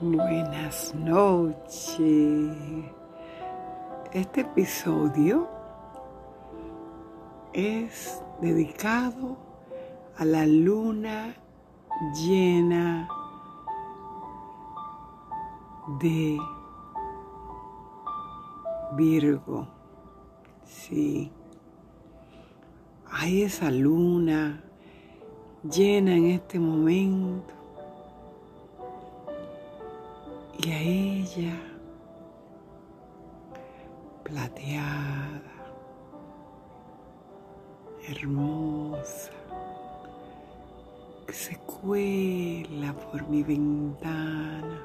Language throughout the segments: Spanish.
Buenas noches. Este episodio es dedicado a la luna llena de Virgo. Sí. Hay esa luna llena en este momento y a ella plateada, hermosa, que se cuela por mi ventana,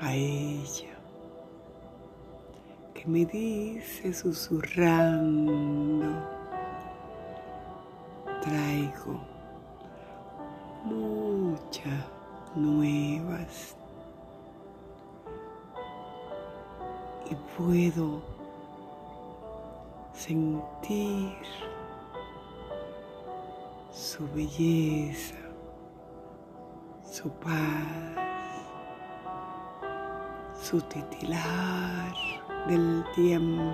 a ella que me dice susurrando, traigo mucha nuevas y puedo sentir su belleza, su paz, su titilar del tiempo.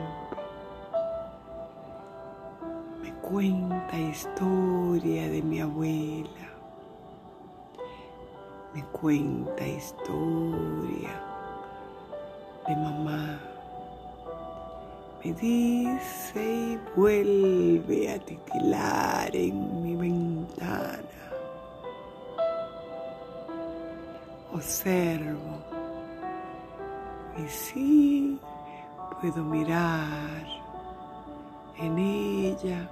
Me cuenta historia de mi abuela me cuenta historia de mamá. Me dice y vuelve a titilar en mi ventana. Observo y sí puedo mirar en ella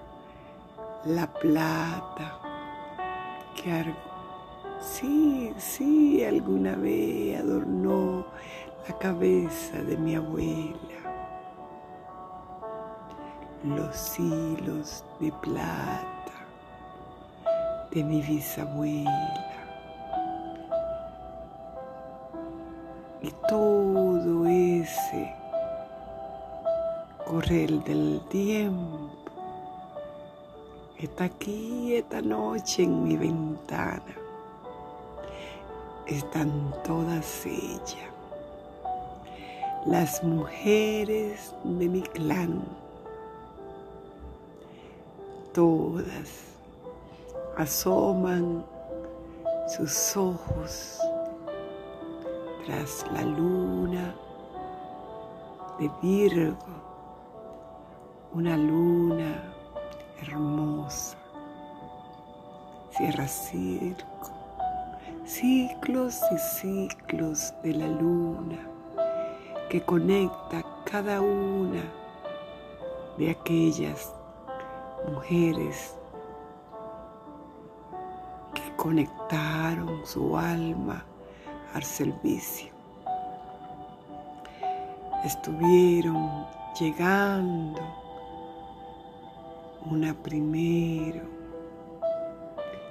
la plata que Sí, sí, alguna vez adornó la cabeza de mi abuela. Los hilos de plata de mi bisabuela. Y todo ese correr del tiempo está aquí esta noche en mi ventana están todas ellas, las mujeres de mi clan, todas asoman sus ojos tras la luna de Virgo, una luna hermosa, cierra circo ciclos y ciclos de la luna que conecta cada una de aquellas mujeres que conectaron su alma al servicio. Estuvieron llegando una primero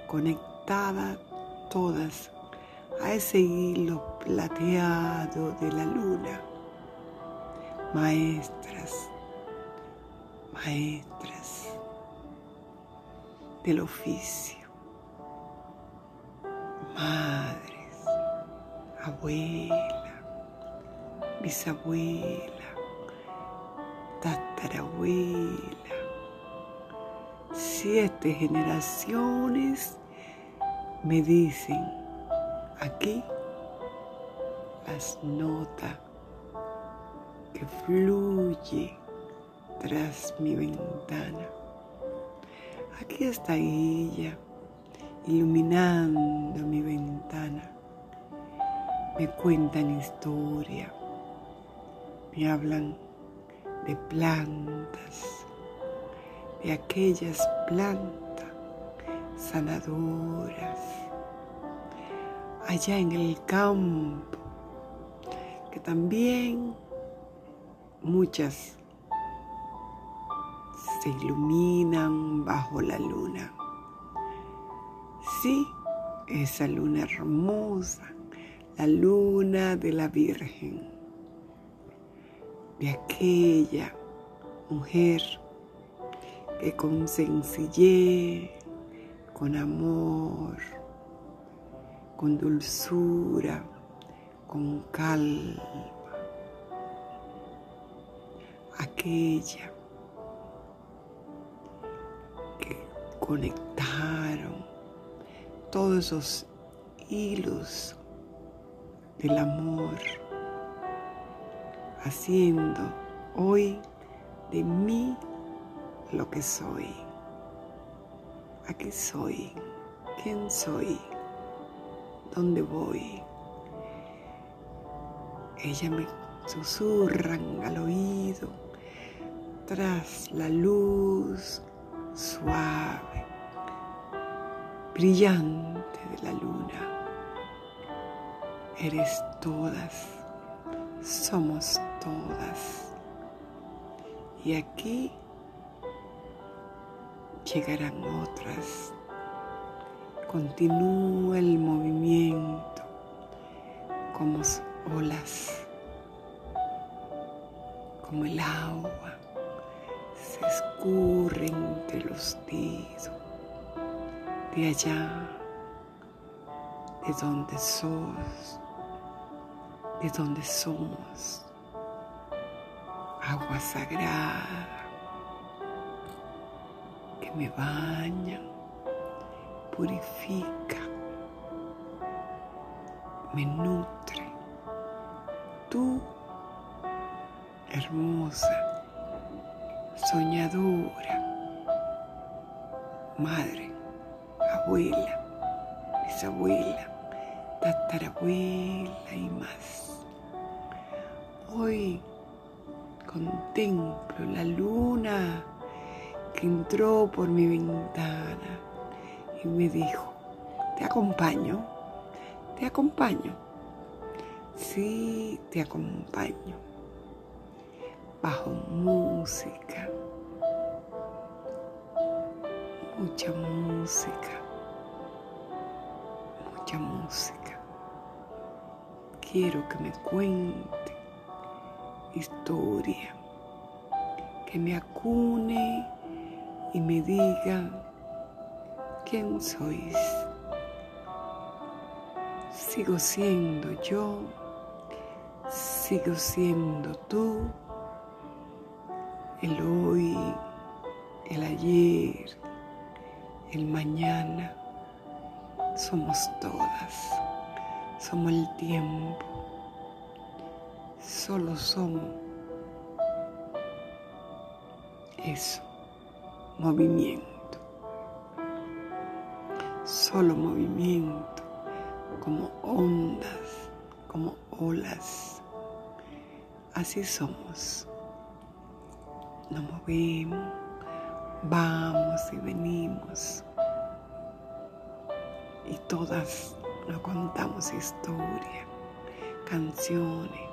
conectada todas a ese hilo plateado de la luna. Maestras, maestras del oficio, madres, abuela, bisabuela, tatarabuela, siete generaciones me dicen aquí las notas que fluye tras mi ventana. Aquí está ella iluminando mi ventana. Me cuentan historia, me hablan de plantas, de aquellas plantas sanadoras, allá en el campo, que también muchas se iluminan bajo la luna. Sí, esa luna hermosa, la luna de la Virgen, de aquella mujer que con sencillez con amor, con dulzura, con calma. Aquella que conectaron todos esos hilos del amor, haciendo hoy de mí lo que soy. Aquí soy, quién soy, dónde voy. Ella me susurran al oído tras la luz suave, brillante de la luna. Eres todas, somos todas. Y aquí llegarán otras. Continúa el movimiento como olas, como el agua se escurre entre los dedos de allá, de donde sos, de donde somos, agua sagrada me baña, purifica, me nutre. Tú, hermosa, soñadora, madre, abuela, bisabuela, tatarabuela y más. Hoy contemplo la luna entró por mi ventana y me dijo, te acompaño, te acompaño. Sí, te acompaño. Bajo música, mucha música, mucha música. Quiero que me cuente historia, que me acune y me diga quién sois. Sigo siendo yo, sigo siendo tú, el hoy, el ayer, el mañana. Somos todas, somos el tiempo, solo somos eso, movimiento, solo movimiento, como ondas, como olas. Así somos. Nos movemos, vamos y venimos. Y todas nos contamos historias, canciones,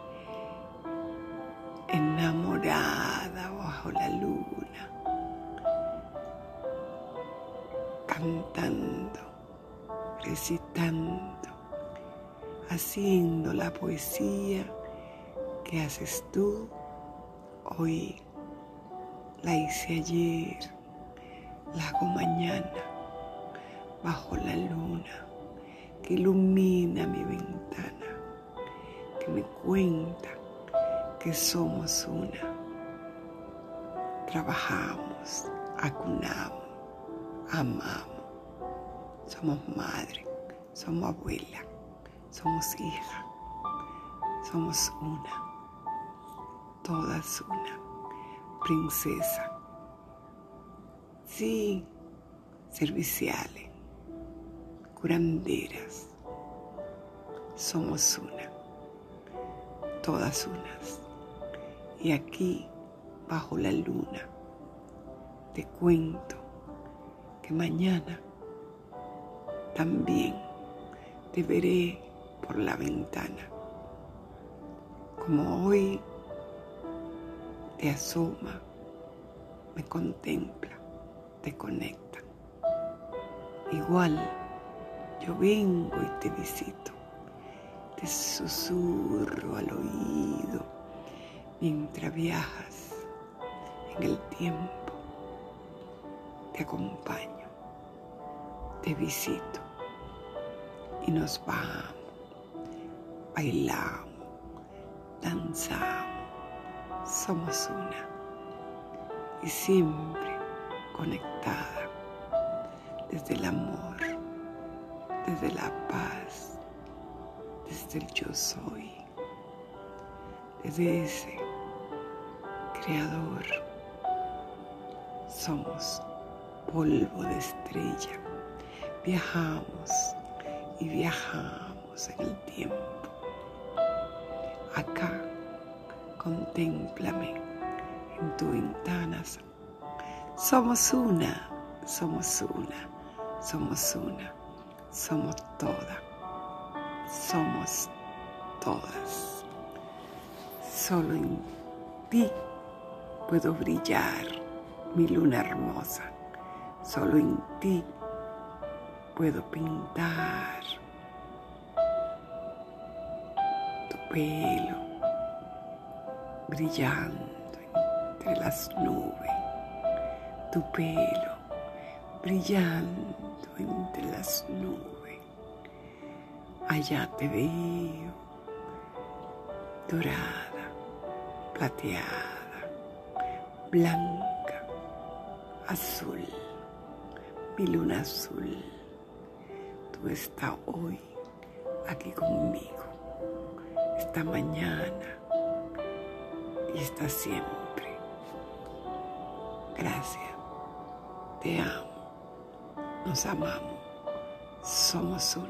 enamorada bajo la luna, cantando, recitando, haciendo la poesía que haces tú hoy. La hice ayer, la hago mañana, bajo la luna que ilumina mi ventana, que me cuenta que somos una. Trabajamos, acunamos, amamos, somos madre, somos abuela, somos hija, somos una, todas una, princesa. Sí, serviciales, curanderas, somos una, todas unas. Y aquí, bajo la luna, te cuento que mañana también te veré por la ventana, como hoy te asoma, me contempla, te conecta. Igual yo vengo y te visito, te susurro al oído mientras viajas en el tiempo, te acompaño, te visito y nos vamos, bailamos, danzamos, somos una y siempre conectada desde el amor, desde la paz, desde el yo soy, desde ese creador. Somos polvo de estrella. Viajamos y viajamos en el tiempo. Acá, contémplame en tu ventana. Somos una, somos una, somos una, somos toda, somos todas. Solo en ti puedo brillar, mi luna hermosa. Solo en ti puedo pintar tu pelo brillando entre las nubes, tu pelo brillando entre las nubes. Allá te veo, dorada, plateada, blanca, azul, mi luna azul. Tú estás hoy aquí conmigo, esta mañana y esta siempre. Gracias, te amo, nos amamos, somos uno.